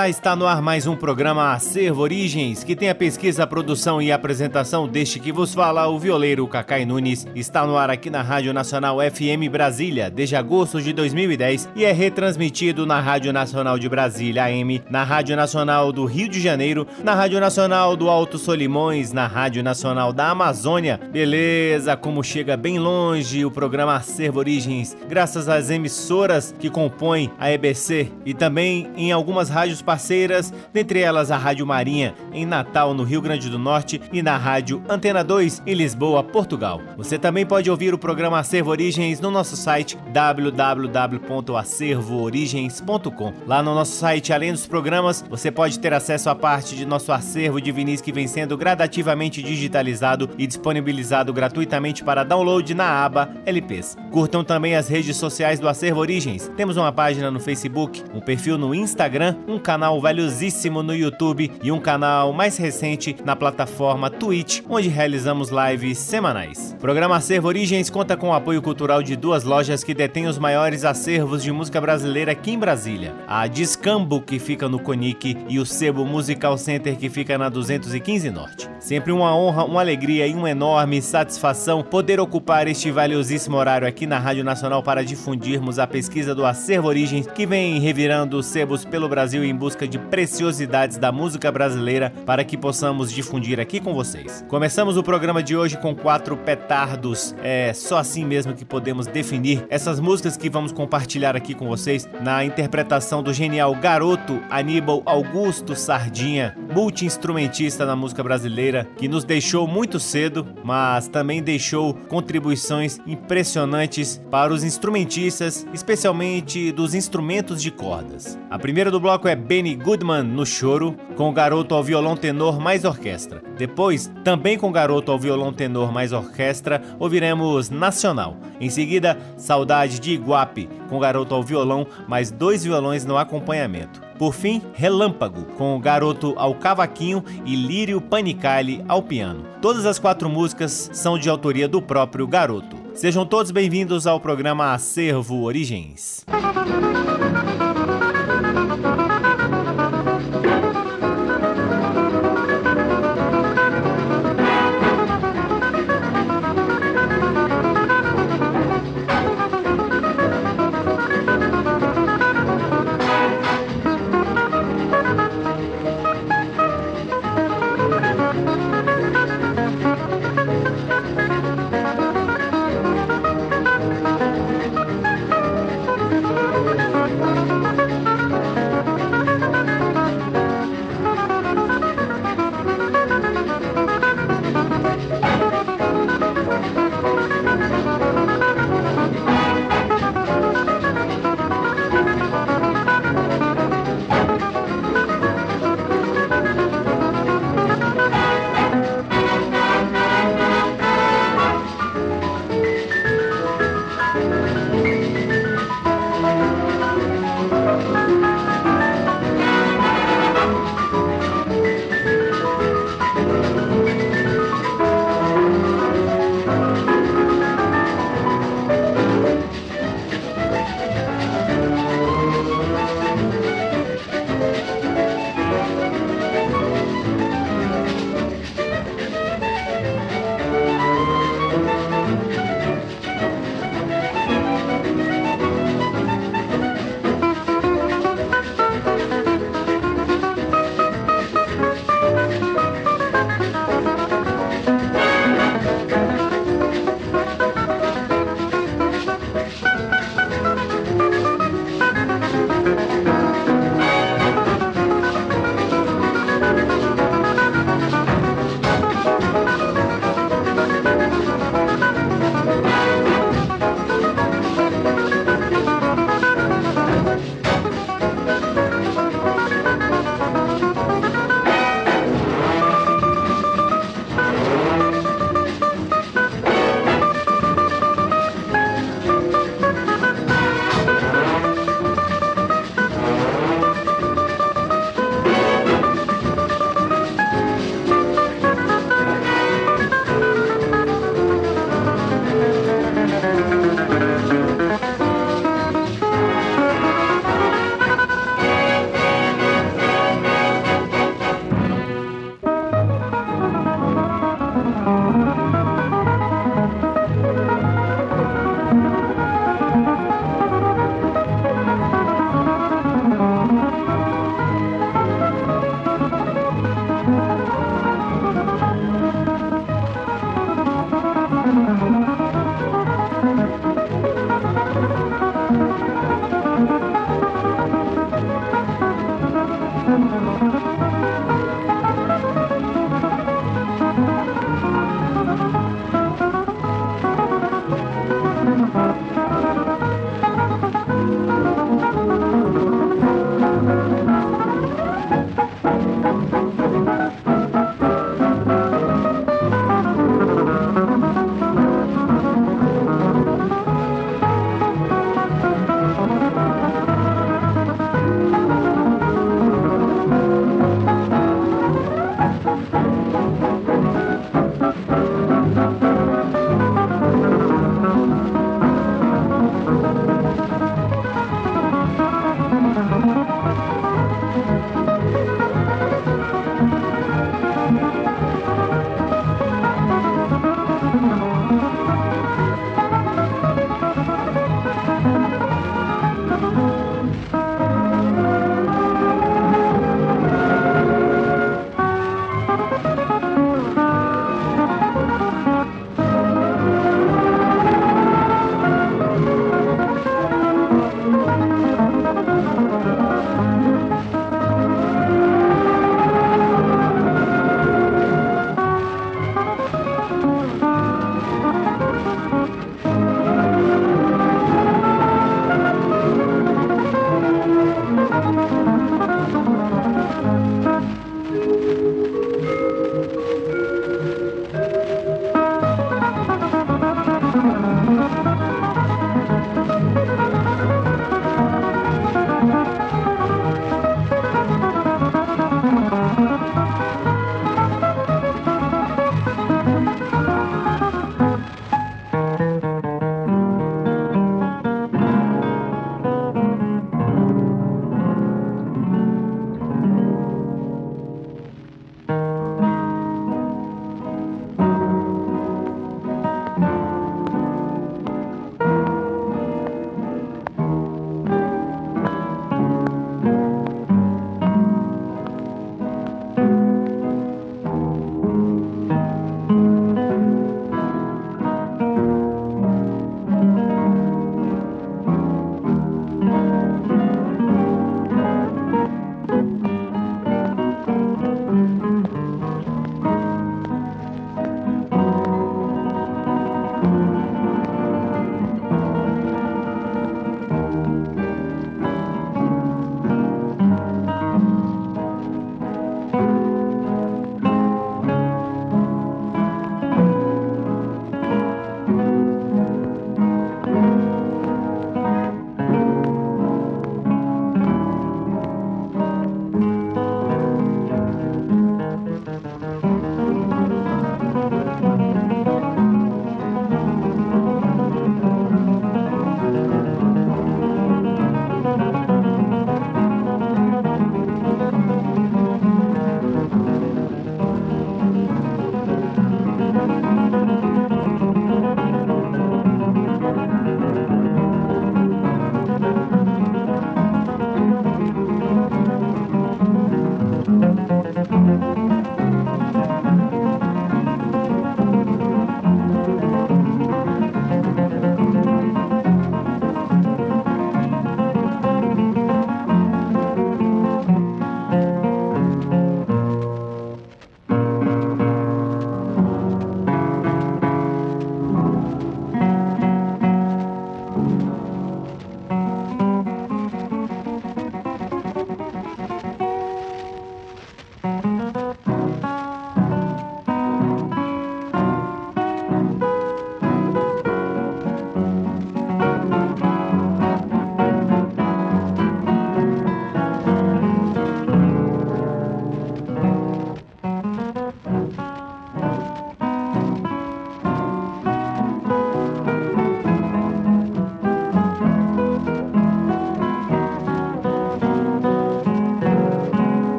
Olá, está no ar mais um programa Acervo Origens, que tem a pesquisa, a produção e a apresentação deste que vos fala, o violeiro Cacai Nunes. Está no ar aqui na Rádio Nacional FM Brasília, desde agosto de 2010 e é retransmitido na Rádio Nacional de Brasília AM, na Rádio Nacional do Rio de Janeiro, na Rádio Nacional do Alto Solimões, na Rádio Nacional da Amazônia. Beleza, como chega bem longe o programa Acervo Origens, graças às emissoras que compõem a EBC e também em algumas rádios parceiras, dentre elas a Rádio Marinha, em Natal, no Rio Grande do Norte, e na Rádio Antena 2, em Lisboa, Portugal. Você também pode ouvir o programa Acervo Origens no nosso site www.acervoorigens.com. Lá no nosso site, além dos programas, você pode ter acesso a parte de nosso acervo de vinis que vem sendo gradativamente digitalizado e disponibilizado gratuitamente para download na aba LPs. Curtam também as redes sociais do Acervo Origens. Temos uma página no Facebook, um perfil no Instagram, um canal valiosíssimo no YouTube e um canal mais recente na plataforma Twitch, onde realizamos lives semanais. O programa Acervo Origens conta com o apoio cultural de duas lojas que detêm os maiores acervos de música brasileira aqui em Brasília: a Discambo, que fica no Conic, e o Sebo Musical Center, que fica na 215 Norte. Sempre uma honra, uma alegria e uma enorme satisfação poder ocupar este valiosíssimo horário aqui na Rádio Nacional para difundirmos a pesquisa do Acervo Origens, que vem revirando sebos pelo Brasil em busca de preciosidades da música brasileira para que possamos difundir aqui com vocês. Começamos o programa de hoje com quatro petardos, é só assim mesmo que podemos definir essas músicas que vamos compartilhar aqui com vocês na interpretação do genial garoto Aníbal Augusto Sardinha, multi-instrumentista na música brasileira, que nos deixou muito cedo, mas também deixou contribuições impressionantes para os instrumentistas, especialmente dos instrumentos de cordas. A primeira do bloco é Benny Goodman no choro, com o garoto ao violão tenor mais orquestra. Depois, também com o garoto ao violão tenor mais orquestra, ouviremos Nacional. Em seguida, Saudade de Iguape, com o garoto ao violão mais dois violões no acompanhamento. Por fim, Relâmpago, com o garoto ao cavaquinho e Lírio Panicali ao piano. Todas as quatro músicas são de autoria do próprio garoto. Sejam todos bem-vindos ao programa Acervo Origens.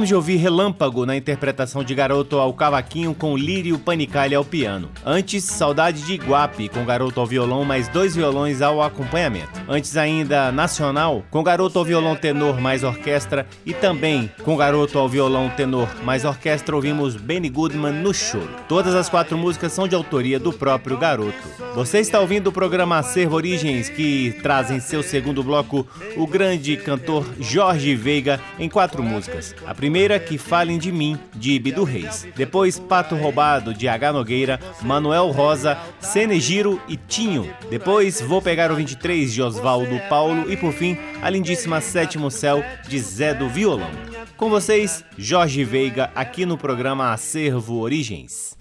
Acabamos de ouvir Relâmpago na interpretação de Garoto ao cavaquinho com Lírio Panicalha ao piano. Antes, Saudade de Iguape com Garoto ao violão mais dois violões ao acompanhamento. Antes ainda, Nacional com Garoto ao violão tenor mais orquestra e também com Garoto ao violão tenor mais orquestra ouvimos Benny Goodman no choro. Todas as quatro músicas são de autoria do próprio Garoto. Você está ouvindo o programa Acervo Origens que traz em seu segundo bloco o grande cantor Jorge Veiga em quatro músicas. A primeira, Que Falem de Mim, de Ibidu Reis. Depois, Pato Roubado, de H. Nogueira, Manuel Rosa, Cenegiro e Tinho. Depois, Vou Pegar o 23, de Oswaldo Paulo. E por fim, a lindíssima Sétimo Céu, de Zé do Violão. Com vocês, Jorge Veiga, aqui no programa Acervo Origens.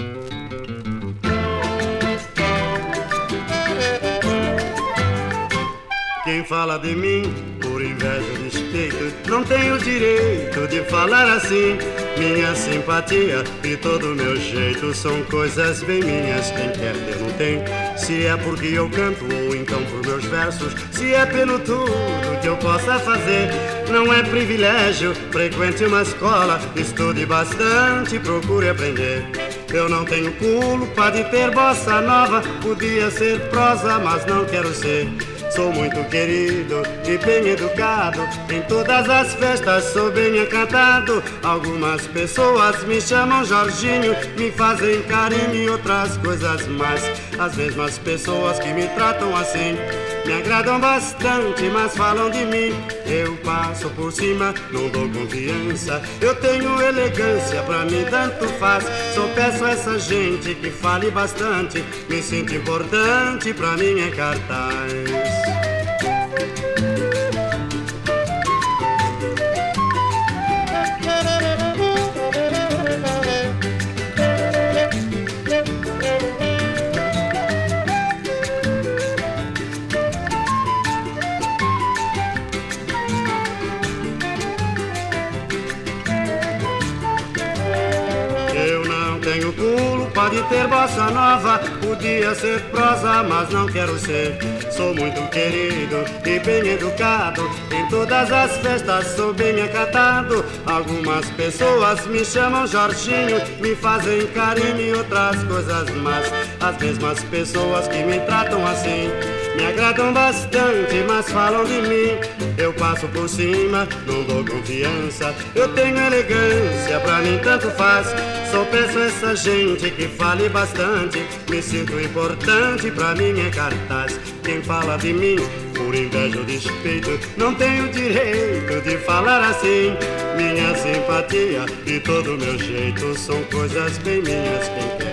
Quem fala de mim por inveja despeito, não tenho direito de falar assim. Minha simpatia e todo meu jeito são coisas bem minhas. Quem quer ter não tem. Se é porque eu canto ou então por meus versos, se é pelo tudo que eu possa fazer, não é privilégio. Frequente uma escola, estude bastante, procure aprender. Eu não tenho culpa de ter bossa nova, podia ser prosa, mas não quero ser. Sou muito querido e bem educado. Em todas as festas sou bem encantado. Algumas pessoas me chamam Jorginho, me fazem carinho e outras coisas mais. As mesmas pessoas que me tratam assim me agradam bastante, mas falam de mim. Eu passo por cima, não dou confiança. Eu tenho elegância, pra mim tanto faz. Só peço a essa gente que fale bastante. Me sinto importante, pra mim é cartaz. Pode ter bossa nova, podia ser prosa, mas não quero ser. Sou muito querido e bem educado. Em todas as festas sou bem acatado. Algumas pessoas me chamam Jorginho, me fazem carinho e outras coisas más. As mesmas pessoas que me tratam assim me agradam bastante, mas falam de mim. Eu passo por cima, não dou confiança. Eu tenho elegância, pra mim tanto faz. Só peço essa gente que fale bastante. Me sinto importante, pra mim é cartaz. Quem fala de mim, por inveja ou despeito, não tenho direito de falar assim. Minha simpatia e todo meu jeito são coisas bem minhas. Quem quer.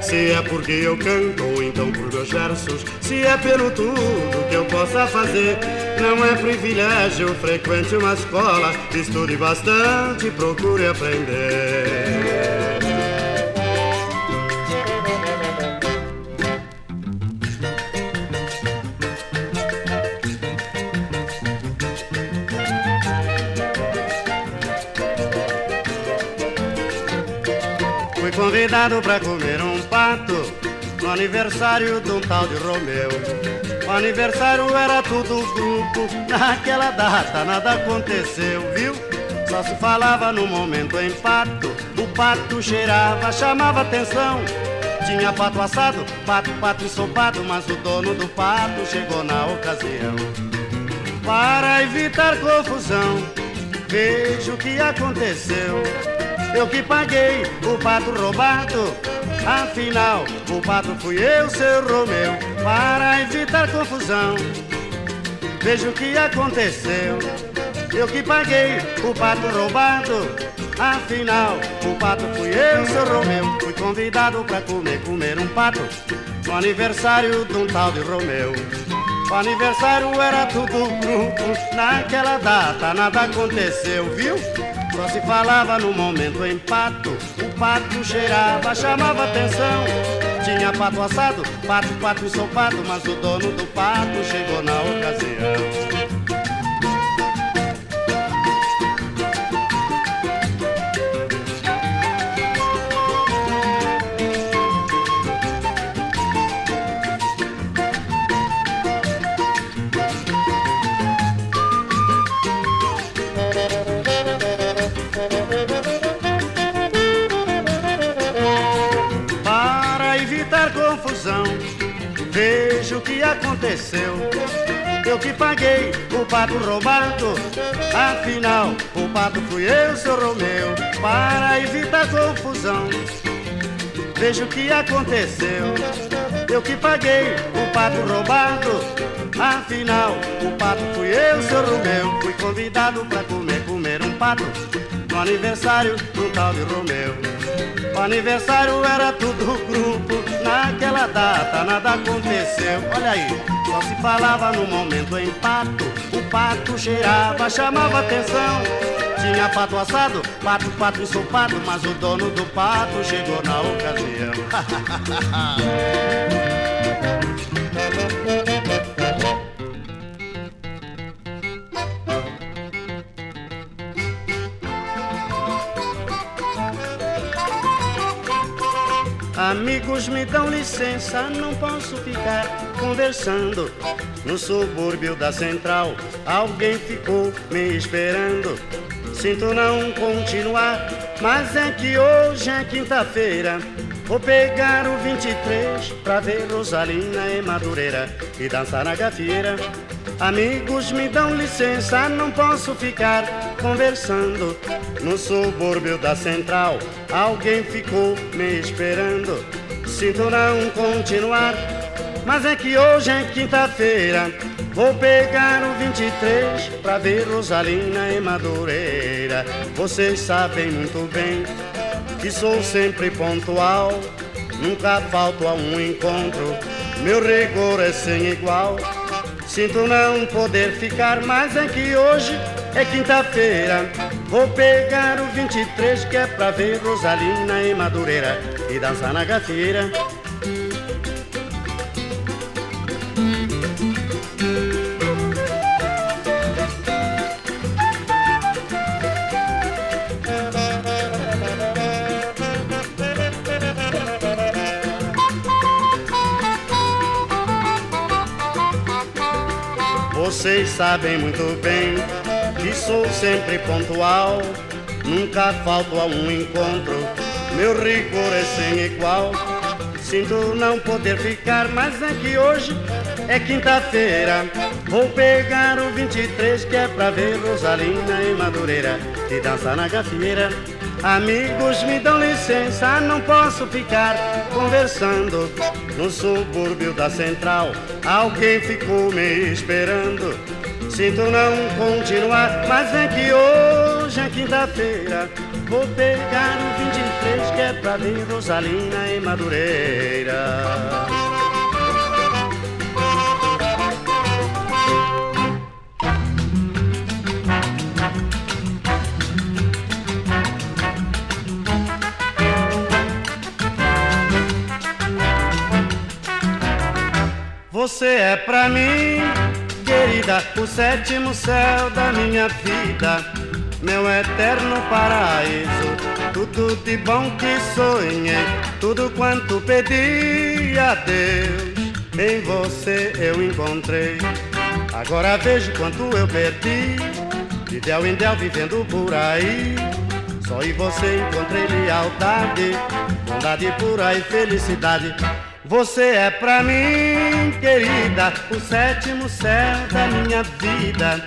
Se é porque eu canto ou então por meus versos. Se é pelo tudo que eu possa fazer. Não é privilégio, frequente uma escola. Estude bastante, procure aprender convidado pra comer um pato no aniversário de um tal de Romeu. O aniversário era tudo grupo, naquela data nada aconteceu, viu? Só se falava no momento em pato, o pato cheirava, chamava atenção. Tinha pato assado, pato, pato ensopado, mas o dono do pato chegou na ocasião. Para evitar confusão, veja o que aconteceu. Eu que paguei o pato roubado. Afinal, o pato fui eu, seu Romeu, para evitar confusão. Veja o que aconteceu. Eu que paguei o pato roubado. Afinal, o pato fui eu, seu Romeu. Fui convidado pra comer, comer um pato no aniversário de um tal de Romeu. O aniversário era tudo grupo, naquela data nada aconteceu, viu? Só se falava no momento em pato, o pato cheirava, chamava atenção. Tinha pato assado, pato, pato ensopado, mas o dono do pato chegou na ocasião. Aconteceu. Eu que paguei o pato roubado. Afinal, o pato fui eu, seu Romeu, para evitar confusão. Veja o que aconteceu. Eu que paguei o pato roubado. Afinal, o pato fui eu, seu Romeu. Fui convidado pra comer, comer um pato no aniversário do tal de Romeu. O aniversário era tudo grupo, naquela data nada aconteceu. Olha aí, só se falava no momento em pato. O pato cheirava, chamava atenção. Tinha pato assado, pato, pato ensopado, mas o dono do pato chegou na ocasião. Amigos, me dão licença, não posso ficar conversando. No subúrbio da central, alguém ficou me esperando. Sinto não continuar, mas é que hoje é quinta-feira. Vou pegar o 23 pra ver Rosalina e Madureira e dançar na gafieira. Amigos, me dão licença, não posso ficar conversando. No subúrbio da central, alguém ficou me esperando. Sinto não continuar, mas é que hoje é quinta-feira. Vou pegar o 23 pra ver Rosalina e Madureira. Vocês sabem muito bem que sou sempre pontual. Nunca falto a um encontro, meu rigor é sem igual. Sinto não poder ficar, mas é que hoje é quinta-feira. Vou pegar o 23 que é pra ver Rosalina e Madureira e dançar na gafieira. Vocês sabem muito bem que sou sempre pontual. Nunca falto a um encontro, meu rigor é sem igual. Sinto não poder ficar, mas é que hoje é quinta-feira. Vou pegar o 23 que é pra ver Rosalina e Madureira e dançar na gafieira. Amigos, me dão licença, não posso ficar conversando no subúrbio da central. Alguém ficou me esperando. Sinto não continuar, mas é que hoje é quinta-feira. Vou pegar o 23 que é pra ver Rosalina e Madureira. Você é pra mim, querida, o sétimo céu da minha vida, meu eterno paraíso. Tudo de bom que sonhei, tudo quanto pedi a Deus, em você eu encontrei. Agora vejo quanto eu perdi, de del em del vivendo por aí. Só em você encontrei lealdade, bondade pura e felicidade. Você é pra mim, querida, o sétimo céu da minha vida,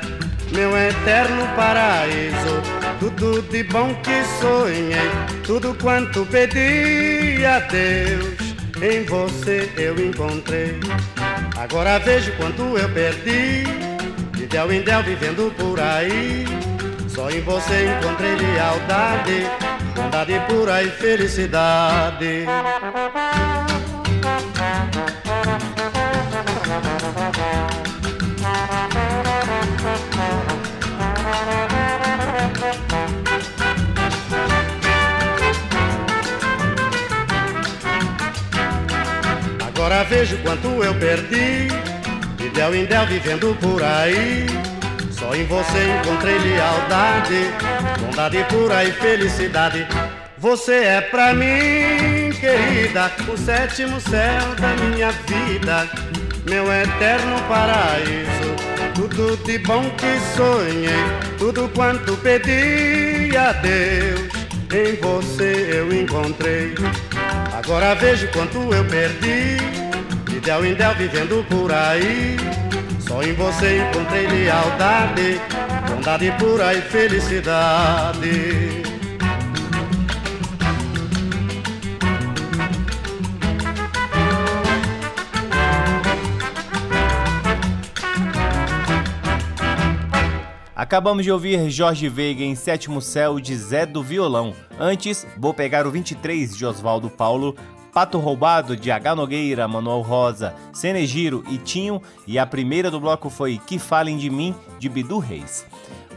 meu eterno paraíso. Tudo de bom que sonhei, tudo quanto pedi a Deus, em você eu encontrei. Agora vejo quanto eu perdi, de del em del vivendo por aí. Só em você encontrei lealdade, bondade pura e felicidade. Vejo quanto eu perdi, de del em del vivendo por aí. Só em você encontrei lealdade, bondade pura e felicidade. Você é pra mim, querida, o sétimo céu da minha vida, meu eterno paraíso. Tudo de bom que sonhei, tudo quanto pedi a Deus, em você eu encontrei. Agora vejo quanto eu perdi, del em del vivendo por aí. Só em você encontrei lealdade, bondade pura e felicidade. Acabamos de ouvir Jorge Veiga em Sétimo Céu de Zé do Violão. Antes, vou pegar o 23 de Oswaldo Paulo, Pato Roubado de H. Nogueira, Manuel Rosa, Cenegiro e Tinho, e a primeira do bloco foi Que Falem de Mim, de Bidu Reis.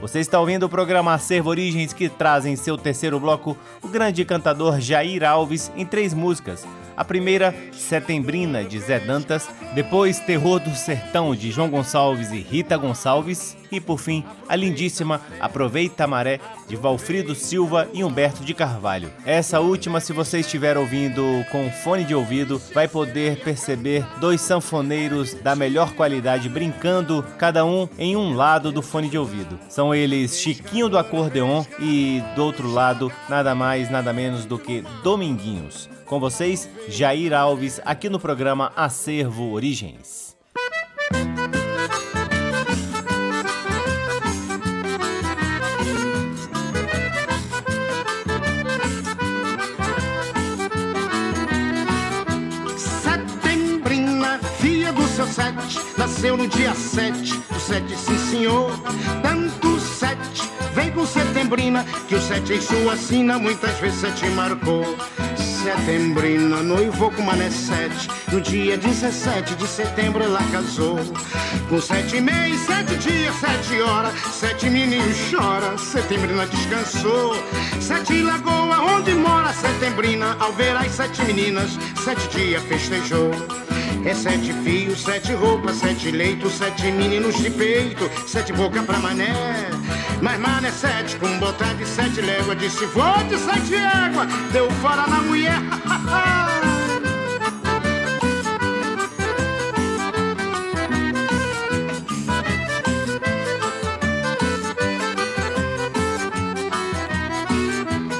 Você está ouvindo o programa Acervo Origens que traz em seu terceiro bloco o grande cantador Jair Alves em três músicas. A primeira, Setembrina, de Zé Dantas, depois Terror do Sertão, de João Gonçalves e Rita Gonçalves, e por fim, a lindíssima Aproveita a Maré, de Valfrido Silva e Humberto de Carvalho. Essa última, se você estiver ouvindo com fone de ouvido, vai poder perceber dois sanfoneiros da melhor qualidade brincando, cada um em um lado do fone de ouvido. São eles Chiquinho do Acordeon e, do outro lado, nada mais, nada menos do que Dominguinhos. Com vocês, Jair Alves, aqui no programa Acervo Origens. Setembrina, filha do seu sete, nasceu no dia sete, do sete, sim senhor, tanto sete. Vem com setembrina, que o sete em sua sina muitas vezes sete marcou setembrina, noivou com Mané Sete. No dia 17 de setembro ela casou. Com sete meses, sete dias, sete horas, sete meninos chora, setembrina descansou. Sete lagoa onde mora setembrina, ao ver as sete meninas, sete dias festejou. É sete fios, sete roupas, sete leitos, sete meninos de peito, sete boca pra mané. Mas mano é sete, com botar de sete léguas, de vou de sete égua, deu fora na mulher.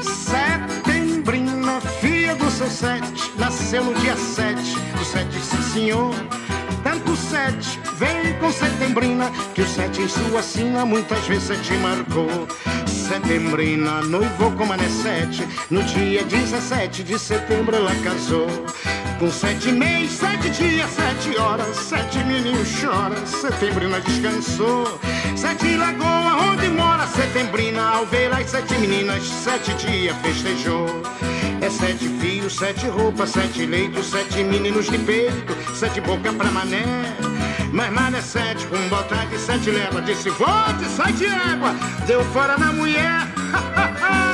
Setembrinha, filha do seu sete, nasceu no dia sete 7, sim senhor. Tanto sete, vem com setembrina, que o sete em sua sina muitas vezes te marcou. Setembrina noivou com Mané sete, no dia 17 de setembro ela casou. Com sete meses, sete dias, sete horas, sete meninos choram, setembrina descansou. Sete lagoa onde mora setembrina, ao ver as sete meninas, sete dias festejou. É sete fios, sete roupas, sete leitos, sete meninos de peito, sete boca pra mané. Mas mané sete, com botar de sete leva, disse volte, de água, deu fora na mulher.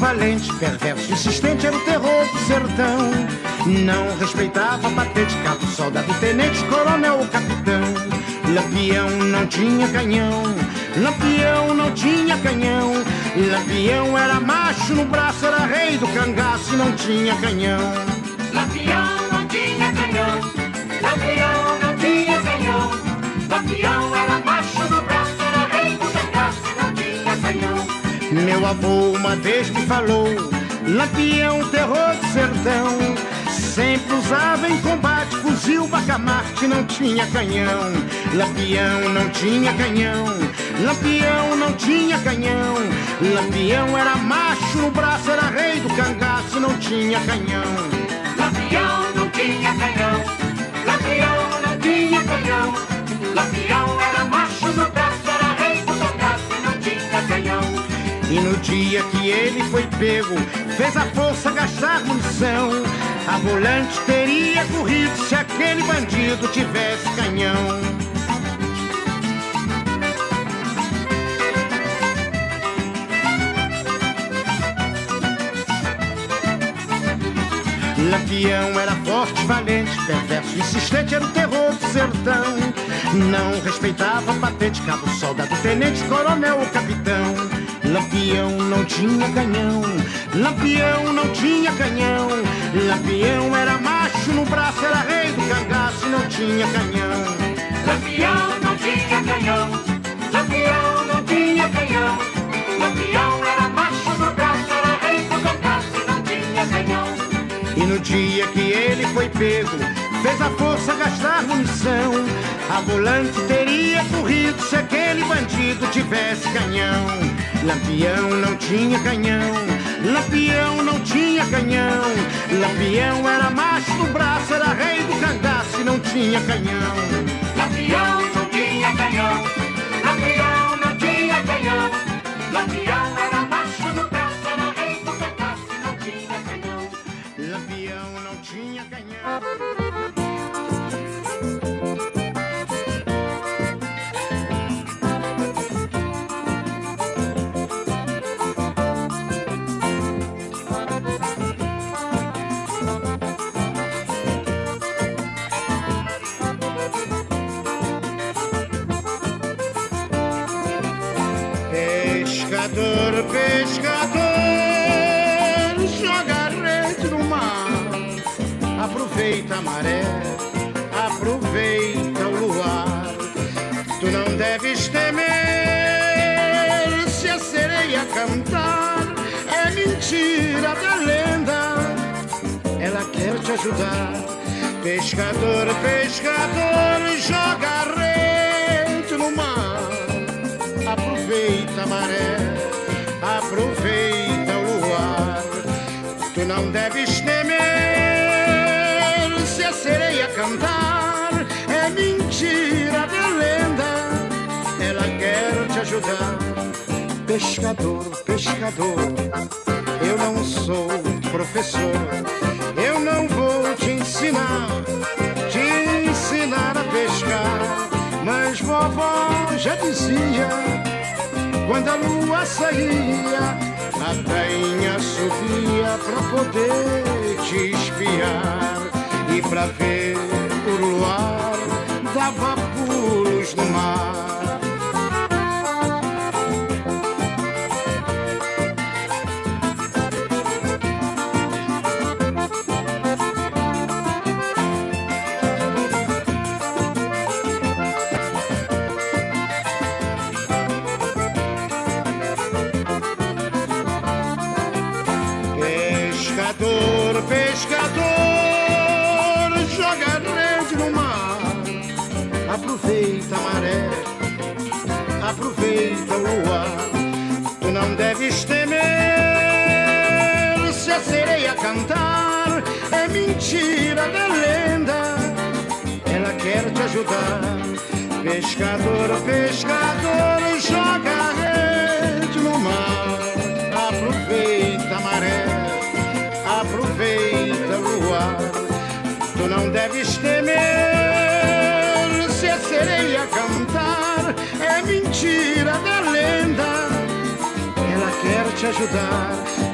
valente, perverso, insistente era o terror do sertão. Não respeitava patente, cabo, soldado, tenente, coronel ou capitão. Lampião não tinha canhão, Lampião não tinha canhão. Lampião era macho no braço, era rei do cangaço e não tinha canhão. Lampião não tinha canhão, Lampião não tinha canhão. Lampião Meu avô uma vez me falou, Lampião, terror do sertão. Sempre usava em combate fuzil, bacamarte, não tinha canhão. Lampião não tinha canhão, Lampião não tinha canhão. Lampião era macho, no braço era rei do cangaço, não tinha canhão. Lampião não tinha canhão, Lampião não tinha canhão. Lampião era macho, E no dia que ele foi pego, fez a força gastar munição. A volante teria corrido se aquele bandido tivesse canhão. Lampião era forte, valente, perverso, insistente, era o terror do sertão. Não respeitava patente, cabo, soldado, tenente, coronel ou capitão. Lampião não tinha canhão, Lampião não tinha canhão. Lampião era macho, no braço era rei do cangaço, não tinha canhão. Lampião não tinha canhão, Lampião não tinha canhão. Lampião era macho, no braço era rei do cangaço, não tinha canhão. E no dia que ele foi pego, fez a força gastar munição. A volante teria corrido se aquele bandido tivesse canhão. Lampião não tinha canhão, Lampião não tinha canhão. Lampião era macho do braço, era rei do cangaço e não tinha canhão. Lampião não tinha canhão, Lampião não tinha canhão. Lampião Aproveita a maré, aproveita o luar. Tu não deves temer se a sereia cantar. É mentira da lenda, ela quer te ajudar. Pescador, pescador, joga rede no mar aproveita a maré, aproveita o luar. Tu não deves cantar, é mentira da lenda, ela quer te ajudar. Pescador, pescador, eu não sou professor, eu não vou te ensinar, te ensinar a pescar. Mas vovó já dizia, quando a lua saía, a tainha subia pra poder te espiar. E pra ver o luar, dava pulos no mar. Luar. Tu não deves temer se a sereia cantar. É mentira da lenda, ela quer te ajudar. Pescador, pescador, joga rede no mar. Aproveita a maré, aproveita o luar. Tu não deves temer se a sereia cantar. É mentira ajudar.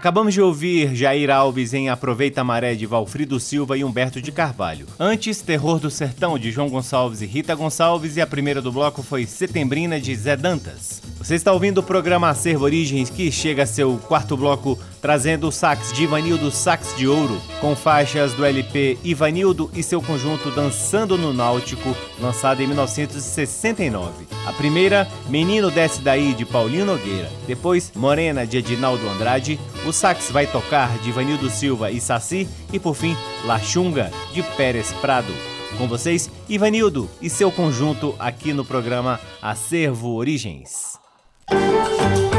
Acabamos de ouvir Jair Alves em Aproveita a Maré de Valfrido Silva e Humberto de Carvalho. Antes, Terror do Sertão de João Gonçalves e Rita Gonçalves e a primeira do bloco foi Setembrina de Zé Dantas. Você está ouvindo o programa Acervo Origens que chega a seu quarto bloco trazendo o sax de Ivanildo Sax de Ouro com faixas do LP Ivanildo e seu conjunto Dançando no Náutico, lançado em 1969. A primeira, Menino Desce Daí de Paulinho Nogueira. Depois, Morena de Edinaldo Andrade. O sax vai tocar de Ivanildo Silva e Saci. E por fim, La Chunga de Pérez Prado. Com vocês, Ivanildo e seu conjunto aqui no programa Acervo Origens. Música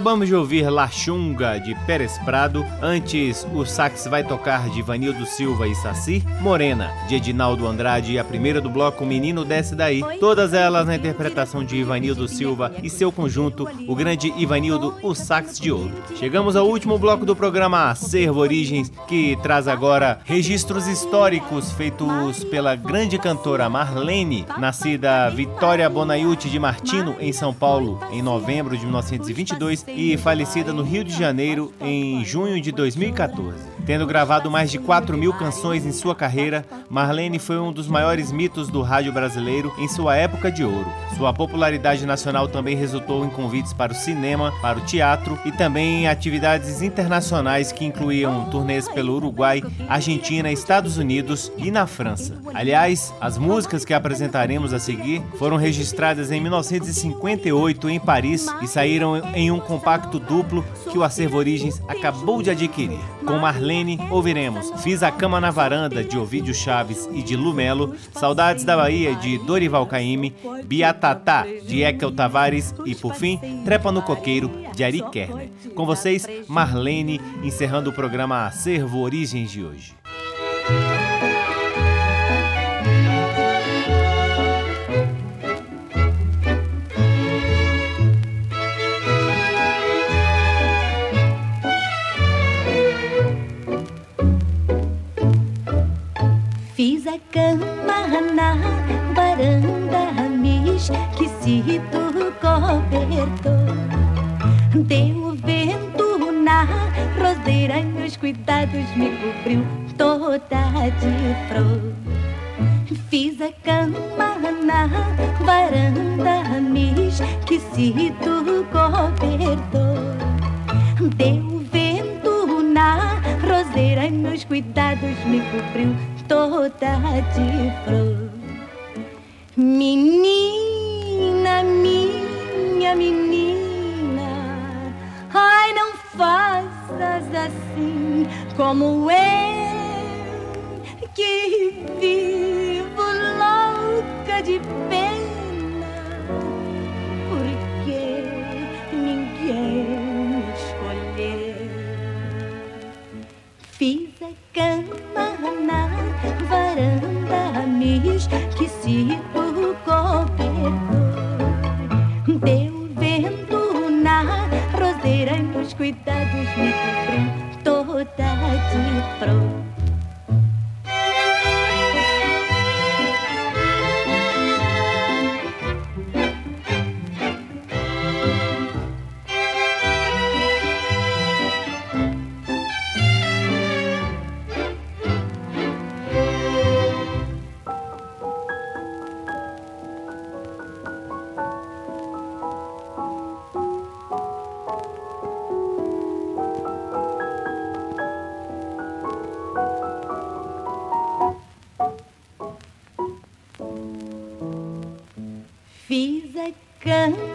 Acabamos de ouvir La Chunga de Pérez Prado, antes o sax vai tocar de Vanildo Silva e Saci, Morena de Edinaldo Andrade e a primeira do bloco Menino Desce Daí, todas elas na interpretação de Ivanildo Silva e seu conjunto, o grande Ivanildo, o sax de ouro. Chegamos ao último bloco do programa Acervo Origens, que traz agora registros históricos feitos pela grande cantora Marlene, nascida Vitória Bonaiuti de Martino em São Paulo em novembro de 1922 e falecida no Rio de Janeiro em junho de 2014. Tendo gravado mais de 4 mil canções em sua carreira, Marlene foi um dos maiores mitos do rádio brasileiro em sua época de ouro. Sua popularidade nacional também resultou em convites para o cinema, para o teatro e também em atividades internacionais que incluíam turnês pelo Uruguai, Argentina, Estados Unidos e na França. Aliás, as músicas que apresentaremos a seguir foram registradas em 1958 em Paris e saíram em um compacto duplo que o Acervo Origens acabou de adquirir. Com Marlene, ouviremos Fiz a Cama na Varanda, de Ovídio Chaves e de Lumelo, Saudades da Bahia, de Dorival Caymmi, Biatatá, de Ekel Tavares e, por fim, Trepa no Coqueiro, de Ari Kerner. Com vocês, Marlene, encerrando o programa Acervo Origens de hoje. Fiz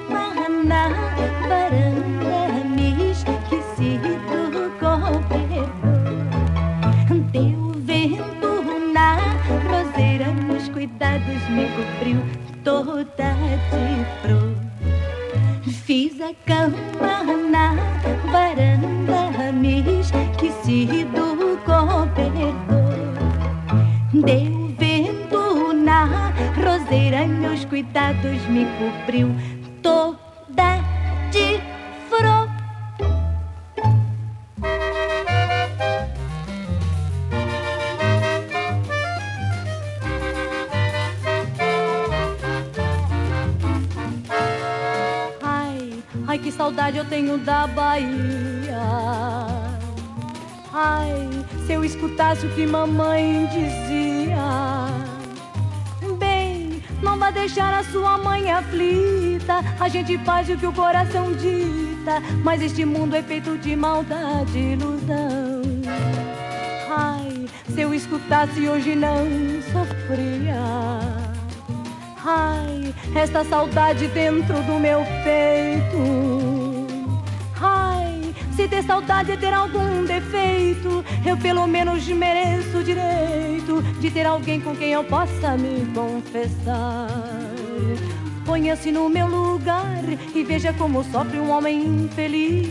gente faz o que o coração dita. Mas este mundo é feito de maldade e ilusão. Ai, se eu escutasse hoje não sofria. Ai, esta saudade dentro do meu peito. Ai, se ter saudade é ter algum defeito, eu pelo menos mereço o direito de ter alguém com quem eu possa me confessar. Ponha-se no meu lugar e veja como sofre um homem infeliz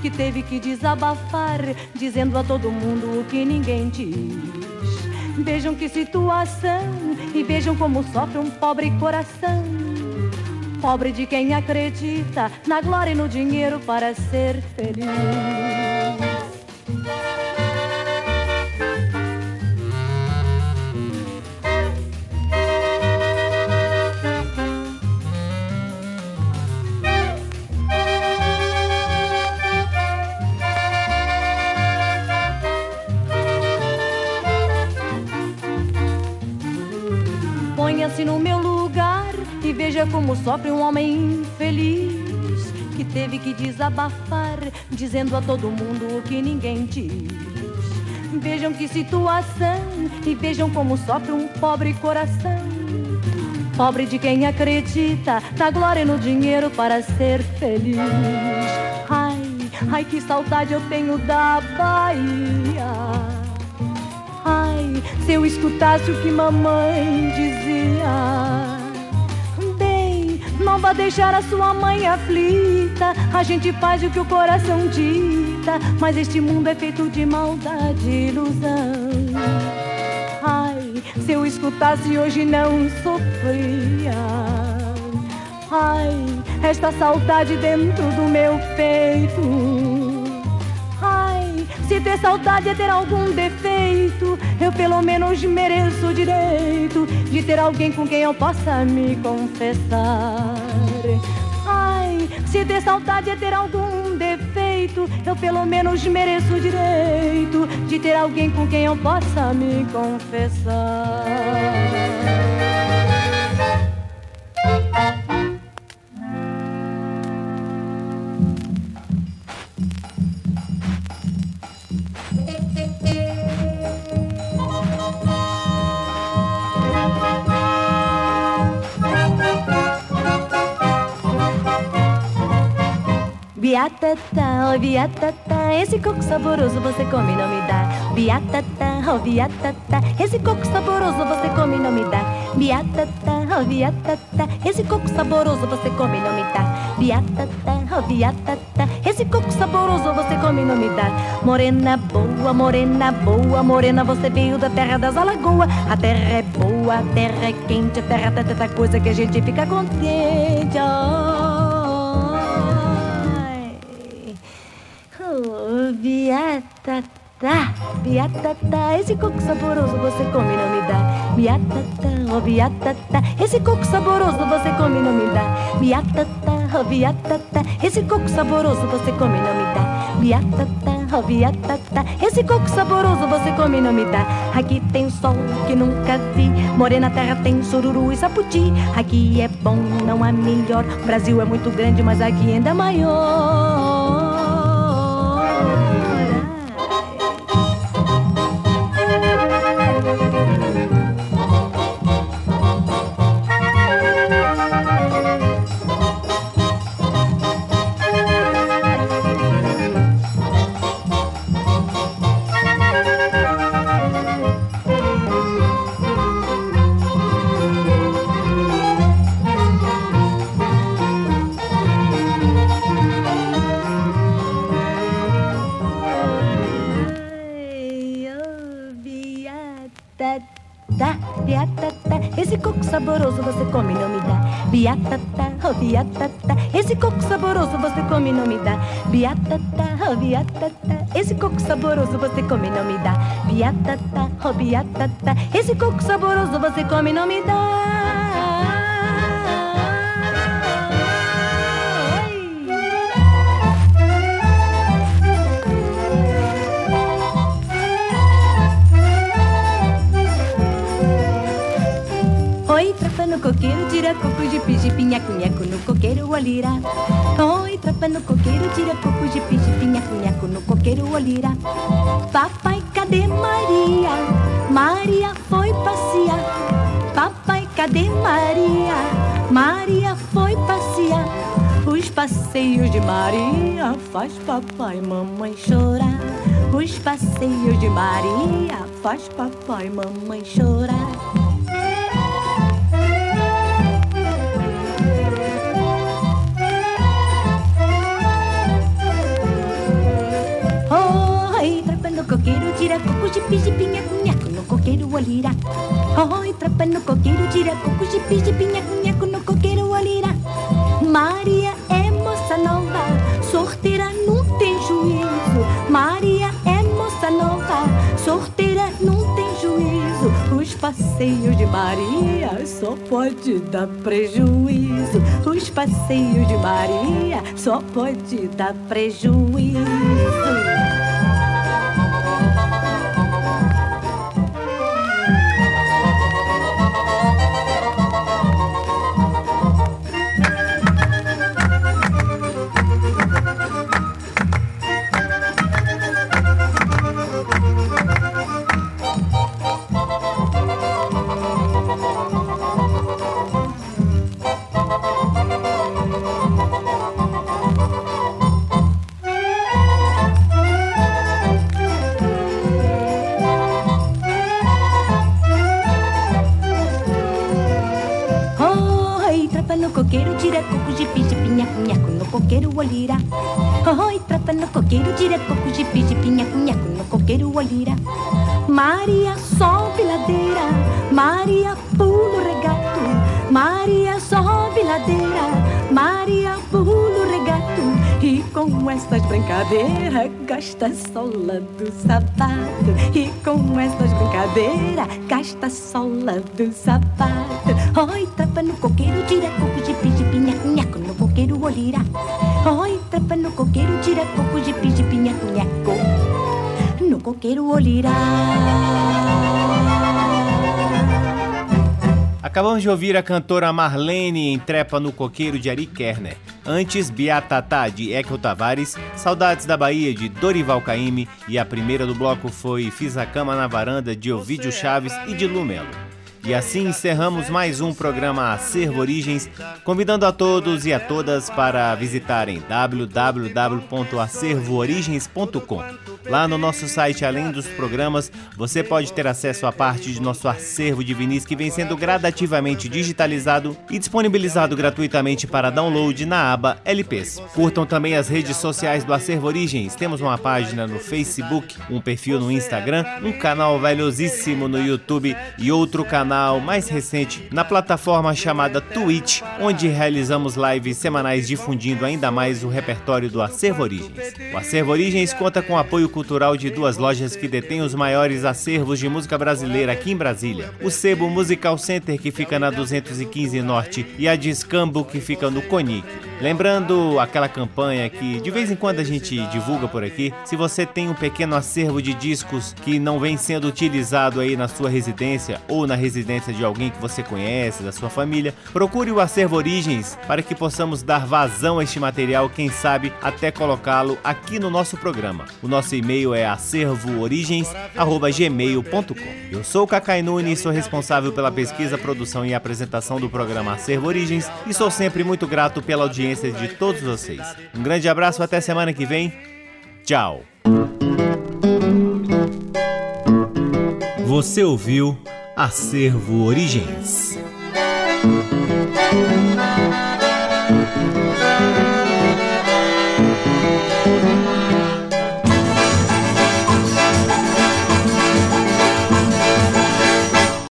que teve que desabafar, dizendo a todo mundo o que ninguém diz. Vejam que situação e vejam como sofre um pobre coração. Pobre de quem acredita na glória e no dinheiro para ser feliz. Sofre um homem infeliz que teve que desabafar, dizendo a todo mundo o que ninguém diz. Vejam que situação e vejam como sofre um pobre coração. Pobre de quem acredita na glória e no dinheiro para ser feliz. Ai, ai que saudade eu tenho da Bahia. Ai, se eu escutasse o que mamãe dizia. Não vá deixar a sua mãe aflita. A gente faz o que o coração dita. Mas este mundo é feito de maldade e ilusão. Ai, se eu escutasse hoje não sofria. Ai, esta saudade dentro do meu peito. Ai, se ter saudade é ter algum defeito, eu pelo menos mereço o direito de ter alguém com quem eu possa me confessar. Ai, se ter saudade é ter algum defeito, eu pelo menos mereço o direito de ter alguém com quem eu possa me confessar. Biatatá, oh biatatá, esse coco saboroso você come e não me dá. Biatatá, oh biatatá, esse coco saboroso você come e não me dá. Biatatá, oh biatatá, esse coco saboroso você come e não me dá. Biatatá, oh biatatá, esse coco saboroso você come e não me dá. Morena boa, morena boa, morena você veio da terra das alagoas. A terra é boa, a terra é quente, a terra tem tanta coisa que a gente fica contente. Oh, biatatá, biatatá, esse coco saboroso você come não me dá. Biatatá, oh biatatá, esse coco saboroso você come não me dá. Biatatá, oh biatatá, esse coco saboroso você come não me dá. Biatatá, oh biatatá, esse coco saboroso você come e não me dá. Aqui tem sol que nunca vi, morena terra tem sururu e saputi. Aqui é bom, não há melhor. O Brasil é muito grande, mas aqui ainda é maior. Biatatá, esse coco saboroso você come e não me dá. Biatatá, oh biatatá, esse coco saboroso você come e não me dá. Biatatá, oh biatatá, esse coco saboroso você come e não me dá. Coqueiro, tira coco, jipi, jipi, nhaco, nhaco, no coqueiro, olira. Oi, trapa no coqueiro, tira coco, jipi, jipi, nhaco, nhaco, no coqueiro, olira. Papai, cadê Maria? Maria foi passear. Papai, cadê Maria? Maria foi passear. Os passeios de Maria faz papai e mamãe chorar. Os passeios de Maria faz papai e mamãe chorar. Tira coco, jipi, jipi, nhaco, nhaco, no coqueiro olira. Oi, trepa no coqueiro, tira coco, jipi, jipi, nhaco, nhaco, no coqueiro olira. Maria é moça nova, sorteira não tem juízo. Maria é moça nova, sorteira não tem juízo. Os passeios de Maria só pode dar prejuízo. Os passeios de Maria só pode dar prejuízo. Estas brincadeiras, gasta a sola do sapato. E com estas brincadeiras, gasta a sola do sapato. Oi, trapa no coqueiro, tira coco, jipi, jipi, nhaco, nhaco, no coqueiro olira. Oi, trapa no coqueiro, tira coco, jipi, jipi, nhaco, nhaco, no coqueiro olira. Acabamos de ouvir a cantora Marlene em Trepa no Coqueiro de Ari Kerner. Antes, Biatatá de Ekel Tavares, Saudades da Bahia de Dorival Caymmi e a primeira do bloco foi Fiz a Cama na Varanda de Ovídio Chaves e de Lumelo. E assim encerramos mais um programa Acervo Origens, convidando a todos e a todas para visitarem www.acervoorigens.com. Lá no nosso site, além dos programas, você pode ter acesso a parte de nosso acervo de vinis que vem sendo gradativamente digitalizado e disponibilizado gratuitamente para download na aba LPs. Curtam também as redes sociais do Acervo Origens. Temos uma página no Facebook, um perfil no Instagram, um canal valiosíssimo no YouTube e outro canal mais recente na plataforma chamada Twitch, onde realizamos lives semanais difundindo ainda mais o repertório do Acervo Origens. O Acervo Origens conta com apoio cultural de duas lojas que detêm os maiores acervos de música brasileira aqui em Brasília. O Sebo Musical Center, que fica na 215 Norte, e a Discambo, que fica no Conic. Lembrando aquela campanha que de vez em quando a gente divulga por aqui, se você tem um pequeno acervo de discos que não vem sendo utilizado aí na sua residência ou na residência de alguém que você conhece, da sua família, procure o Acervo Origens para que possamos dar vazão a este material, quem sabe até colocá-lo aqui no nosso programa. O nosso e-mail é acervoorigens@gmail.com. Eu sou o Cacai Nunes, sou responsável pela pesquisa, produção e apresentação do programa Acervo Origens e sou sempre muito grato pela audiência de todos vocês. Um grande abraço, até semana que vem. Tchau. Você ouviu Acervo Origens.